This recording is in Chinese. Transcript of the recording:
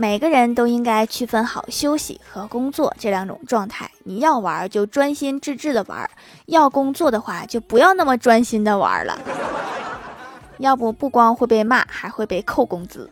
每个人都应该区分好休息和工作这两种状态。你要玩就专心致志的玩，要工作的话就不要那么专心的玩了。要不不光会被骂，还会被扣工资。